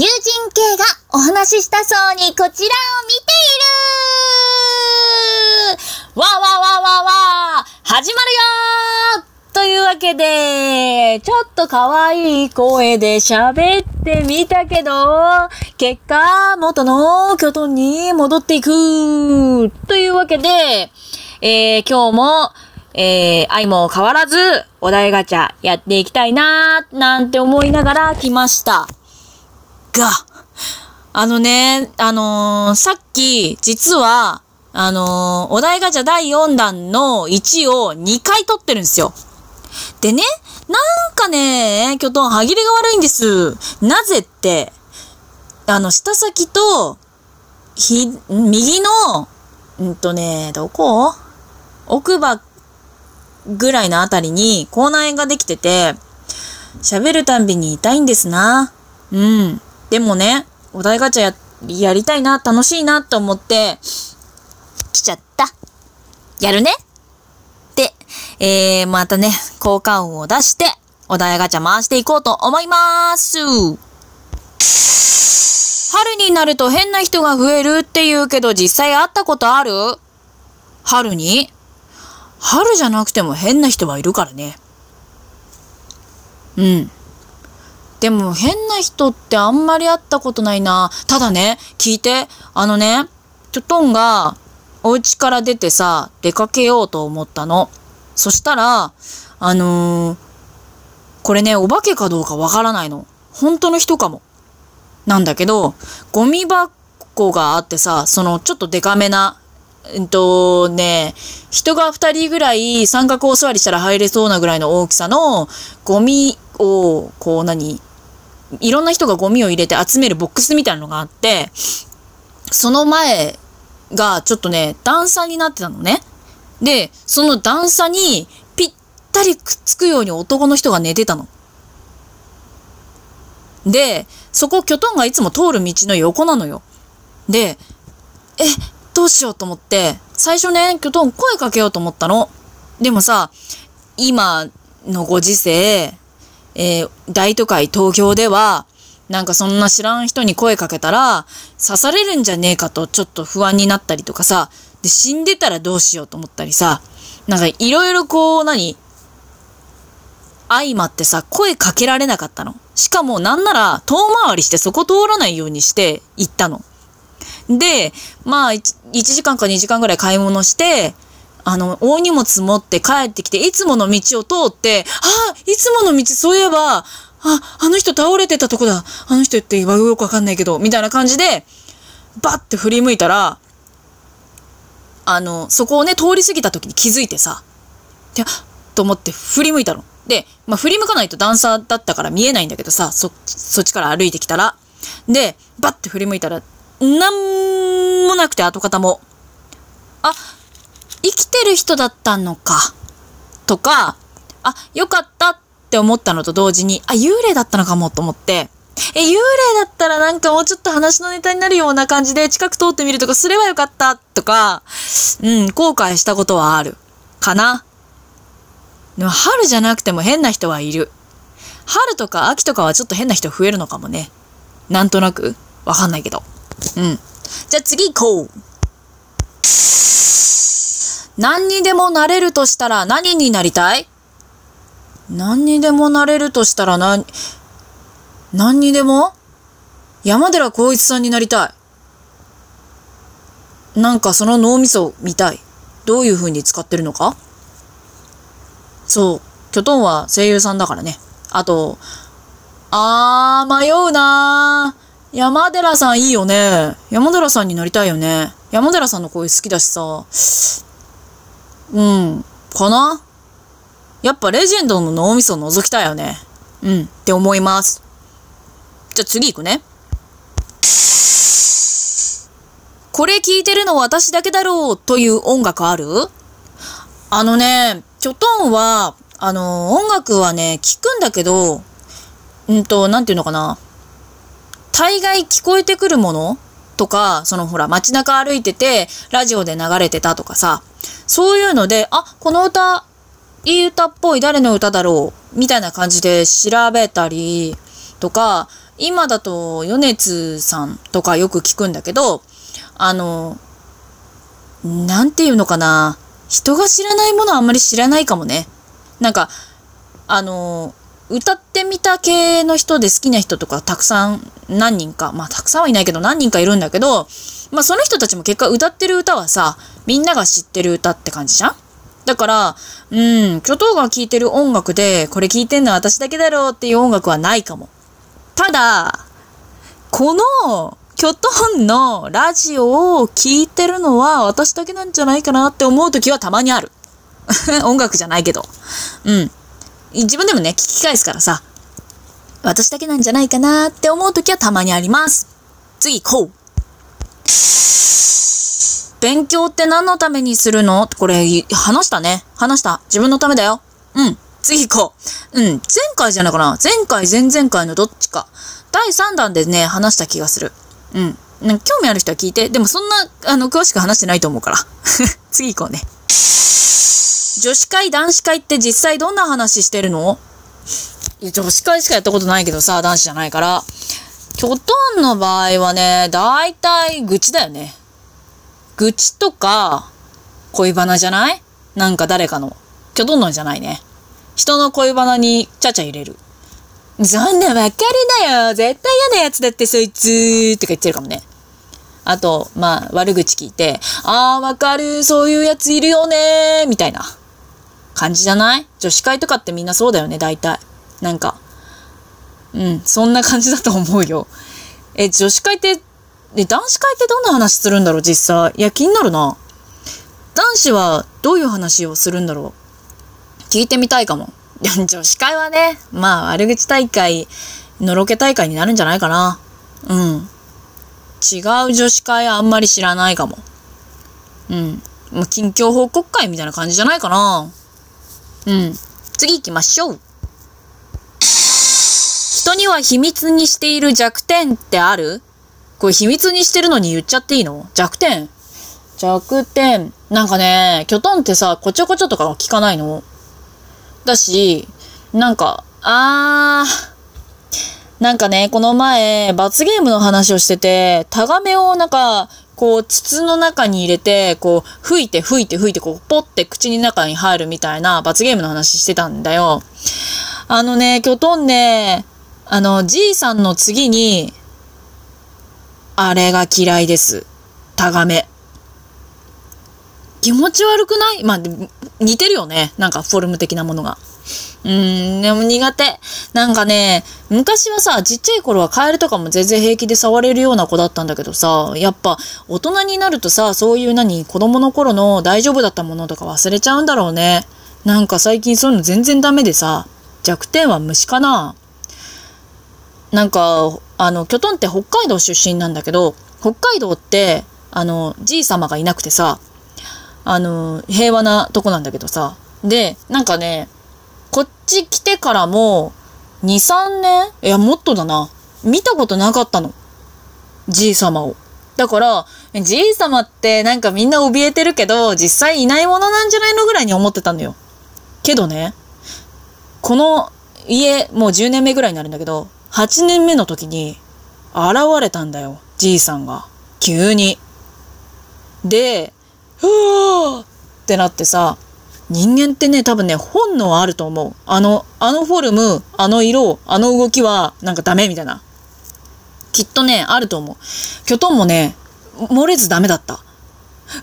友人系がお話ししたそうにこちらを見ている。わーわわわわ始まるよ。というわけで、ちょっと可愛い声で喋ってみたけど、結果、元の巨トンに戻っていく。というわけで、えー、今日も、えー、愛も変わらず、お題ガチャやっていきたいなー、なんて思いながら来ました。が、あのね、あのー、さっき、実は、あのー、お題ガチャ第4弾の1を2回取ってるんですよ。でね、なんかね、キョトン歯切れが悪いんです。なぜって、あの、下先と、ひ、右の、うんとね、どこ？奥歯ぐらいのあたりに口内炎ができてて、喋るたんびに痛いんですな。うん。でもね、お題ガチャや、やりたいな、楽しいなと思って、来ちゃった。やるねで、えー、またね、効果音を出して、お題ガチャ回していこうと思います。春になると変な人が増えるって言うけど実際会ったことある？春に？春じゃなくても変な人はいるからね。うん。でも変な人ってあんまり会ったことないな。ただね、聞いて、あのね、ちょトンがお家から出てさ、出かけようと思ったの。そしたら、あのー、これね、お化けかどうかわからないの。本当の人かも。なんだけど、ゴミ箱があってさ、そのちょっとデカめなうんとね、人が二人ぐらい三角お座りしたら入れそうなぐらいの大きさのゴミを、こう何？いろんな人がゴミを入れて集めるボックスみたいなのがあって、その前がちょっとね、段差になってたのね。で、その段差にぴったりくっつくように男の人が寝てたの。で、そこキョトンがいつも通る道の横なのよ。で、え、どうしようと思って、最初ね、キョトン声かけようと思ったの。でもさ、今のご時世、えー、大都会東京では、なんかそんな知らん人に声かけたら、刺されるんじゃねえかとちょっと不安になったりとかさ、で、死んでたらどうしようと思ったりさ、なんかいろいろこう、何相まってさ、声かけられなかったの。しかもなんなら遠回りしてそこ通らないようにして行ったの。で、まあ1、1時間か2時間ぐらい買い物して、あの、大荷物持って帰ってきて、いつもの道を通って、ああ、いつもの道、そういえば、あ、あの人倒れてたとこだ。あの人って言わよくわかんないけど、みたいな感じで、バッて振り向いたら、あの、そこをね、通り過ぎた時に気づいてさ、で、と思って振り向いたの。で、まあ、振り向かないと段差だったから見えないんだけどさ、そ、そっちから歩いてきたら。で、バッて振り向いたら、なんもなくて跡形も。あ、生きてる人だったのか？とか、あ、よかったって思ったのと同時に、あ、幽霊だったのかもと思って、え、幽霊だったらなんかもうちょっと話のネタになるような感じで近く通ってみるとかすればよかったとか、うん、後悔したことはある。かな。でも春じゃなくても変な人はいる。春とか秋とかはちょっと変な人増えるのかもね。なんとなくわかんないけど。うん。じゃあ次行こう。何にでもなれるとしたら何になりたい？何にでもなれるとしたら何、何にでも？山寺宏一さんになりたい。なんかその脳みそ見たい。どういう風に使ってるのか？そう。キョトンは声優さんだからね。あと、あー、迷うなー。山寺さんいいよね。山寺さんになりたいよね。山寺さんの声好きだしさ。うん。かな？やっぱレジェンドの脳みそを覗きたいよね。うん。って思います。じゃあ次行くね。これ聴いてるの私だけだろうという音楽ある？あのね、チョトンは、あの、音楽はね、聴くんだけど、うんと、なんていうのかな。大概聞こえてくるもの？とか、そのほら街中歩いてて、ラジオで流れてたとかさ、そういうので、あ、この歌、いい歌っぽい誰の歌だろうみたいな感じで調べたりとか、今だと、米津さんとかよく聞くんだけど、あの、なんていうのかな。人が知らないものはあんまり知らないかもね。なんか、あの、歌ってみた系の人で好きな人とかたくさん何人か、まあたくさんはいないけど何人かいるんだけど、まあその人たちも結果歌ってる歌はさ、みんなが知ってる歌って感じじゃん？だから、うん、巨頭が聴いてる音楽で、これ聴いてんのは私だけだろうっていう音楽はないかも。ただ、この、キョトンのラジオを聴いてるのは私だけなんじゃないかなって思う時はたまにある。音楽じゃないけど。うん。自分でもね、聞き返すからさ。私だけなんじゃないかなって思う時はたまにあります。次行こう。勉強って何のためにするの？これ、話したね。話した。自分のためだよ。うん。次行こう。うん。前回じゃないかな。前回、前々回のどっちか。第3弾でね、話した気がする。うん。興味ある人は聞いて。でもそんな、あの、詳しく話してないと思うから。次行こうね。女子会、男子会って実際どんな話してるの？いや、女子会しかやったことないけどさ、男子じゃないから。キョトンの場合はね、だいたい愚痴だよね。愚痴とか、恋バナじゃない？なんか誰かの。キョトンのじゃないね？人の恋バナにちゃちゃ入れる。そんなわかりだよ絶対嫌なやつだってそいつとか言ってるかもね。あと、まあ、悪口聞いて、ああ、わかる、そういうやついるよねみたいな感じじゃない？女子会とかってみんなそうだよね、大体。なんか。うん、そんな感じだと思うよ。え、女子会って、え、男子会ってどんな話するんだろう、実際。いや、気になるな。男子はどういう話をするんだろう。聞いてみたいかも。女子会はね、まあ、悪口大会、のろけ大会になるんじゃないかな。うん。違う女子会あんまり知らないかも。うん。もう近況報告会みたいな感じじゃないかな。うん。次行きましょう。人には秘密にしている弱点ってある？これ秘密にしてるのに言っちゃっていいの？弱点弱点。なんかね、キョトンってさ、こちょこちょとかは聞かないの？だし、なんか、あー、なんかね、この前、罰ゲームの話をしてて、タガメをなんか、こう、筒の中に入れて、こう、吹いて吹いて吹いて、こう、ポって口に中に入るみたいな罰ゲームの話してたんだよ。あのね、キョトンね、あの、じいさんの次に、あれが嫌いです。タガメ。気持ち悪くない？まあ、似てるよね。なんかフォルム的なものが。うん、でも苦手。なんかね、昔はさ、ちっちゃい頃はカエルとかも全然平気で触れるような子だったんだけどさ、やっぱ大人になるとさ、そういう何、子供の頃の大丈夫だったものとか忘れちゃうんだろうね。なんか最近そういうの全然ダメでさ、弱点は虫かな。なんか、あの、キョトンって北海道出身なんだけど、北海道って、あの、じい様がいなくてさ、あの、平和なとこなんだけどさ。で、なんかね、こっち来てからも、2、3年いや、もっとだな。見たことなかったの。じい様を。だから、じい様ってなんかみんな怯えてるけど、実際いないものなんじゃないのぐらいに思ってたのよ。けどね、この家、もう10年目ぐらいになるんだけど、8年目の時に、現れたんだよ。じいさんが。急に。で、うわーってなってさ、人間ってね、多分ね、本能あると思う。あの、あのフォルム、あの色、あの動きは、なんかダメみたいな。きっとね、あると思う。キョトンもね、漏れずダメだった。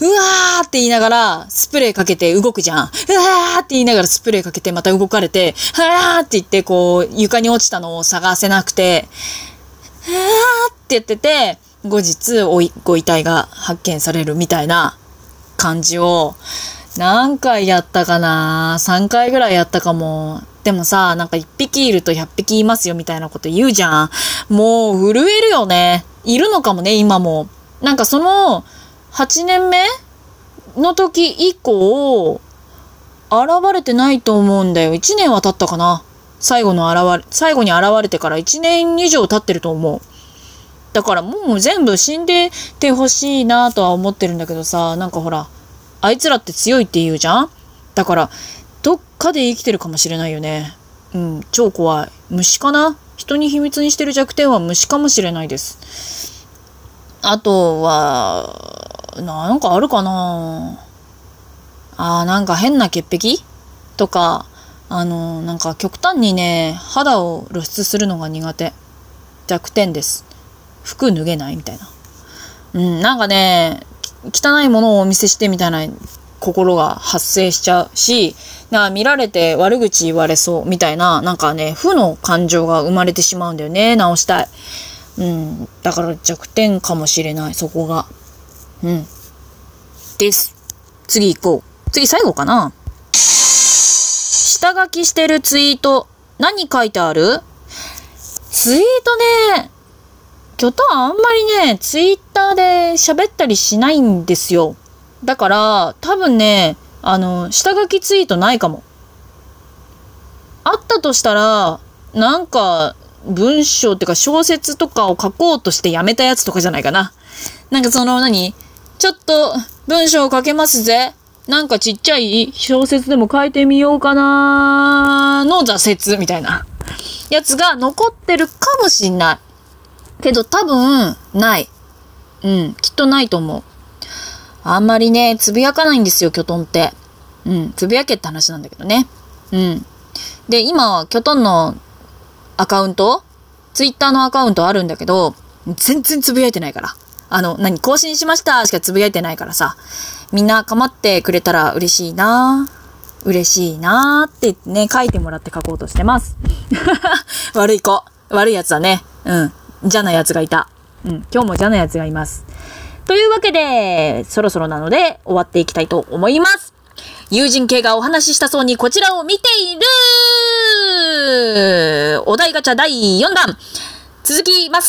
うわーって言いながら、スプレーかけて動くじゃん。うわーって言いながらスプレーかけてまた動かれて、はーって言ってこう、床に落ちたのを探せなくて、はーって言ってて、後日、ご遺体が発見されるみたいな感じを、何回やったかな ?3 回ぐらいやったかも。でもさ、なんか1匹いると100匹いますよみたいなこと言うじゃん。もう震えるよね。いるのかもね、今も。なんかその8年目の時以降、現れてないと思うんだよ。1年は経ったかな？最後の現れ、最後に現れてから1年以上経ってると思う。だからもう全部死んでてほしいなとは思ってるんだけどさ、なんかほら、あいつらって強いって言うじゃん？だから、どっかで生きてるかもしれないよね。うん、超怖い。虫かな？人に秘密にしてる弱点は虫かもしれないです。あとは、なんかあるかな？あーなんか変な潔癖？とか、あの、なんか極端にね、肌を露出するのが苦手。弱点です。服脱げないみたいな。うん、なんかね、汚いものをお見せしてみたいな心が発生しちゃうし、な見られて悪口言われそうみたいな、なんかね、負の感情が生まれてしまうんだよね、直したい。うん、だから弱点かもしれない、そこが。うん。です。次行こう。次最後かな。下書きしてるツイート、何書いてある？ツイートね、キョトンあんまりね、ツイッターで喋ったりしないんですよ。だから、多分ね、あの、下書きツイートないかも。あったとしたら、なんか、文章ってか小説とかを書こうとしてやめたやつとかじゃないかな。なんかその何？ちょっと文章を書けますぜ。なんかちっちゃい小説でも書いてみようかなの挫折みたいなやつが残ってるかもしんない。けど多分、ない。うん、きっとないと思う。あんまりね、つぶやかないんですよ、キョトンって。うん、つぶやけって話なんだけどね。うん。で、今はキョトンのアカウントツイッターのアカウントあるんだけど、全然つぶやいてないから。あの、何、更新しましたしかつぶやいてないからさ。みんな構ってくれたら嬉しいな嬉しいなってね、書いてもらって書こうとしてます。悪い子。悪い奴だね。うん。邪な奴がいた。うん。今日も邪な奴がいます。というわけで、そろそろなので終わっていきたいと思います。友人系がお話ししたそうにこちらを見ているお題ガチャ第4弾続きます。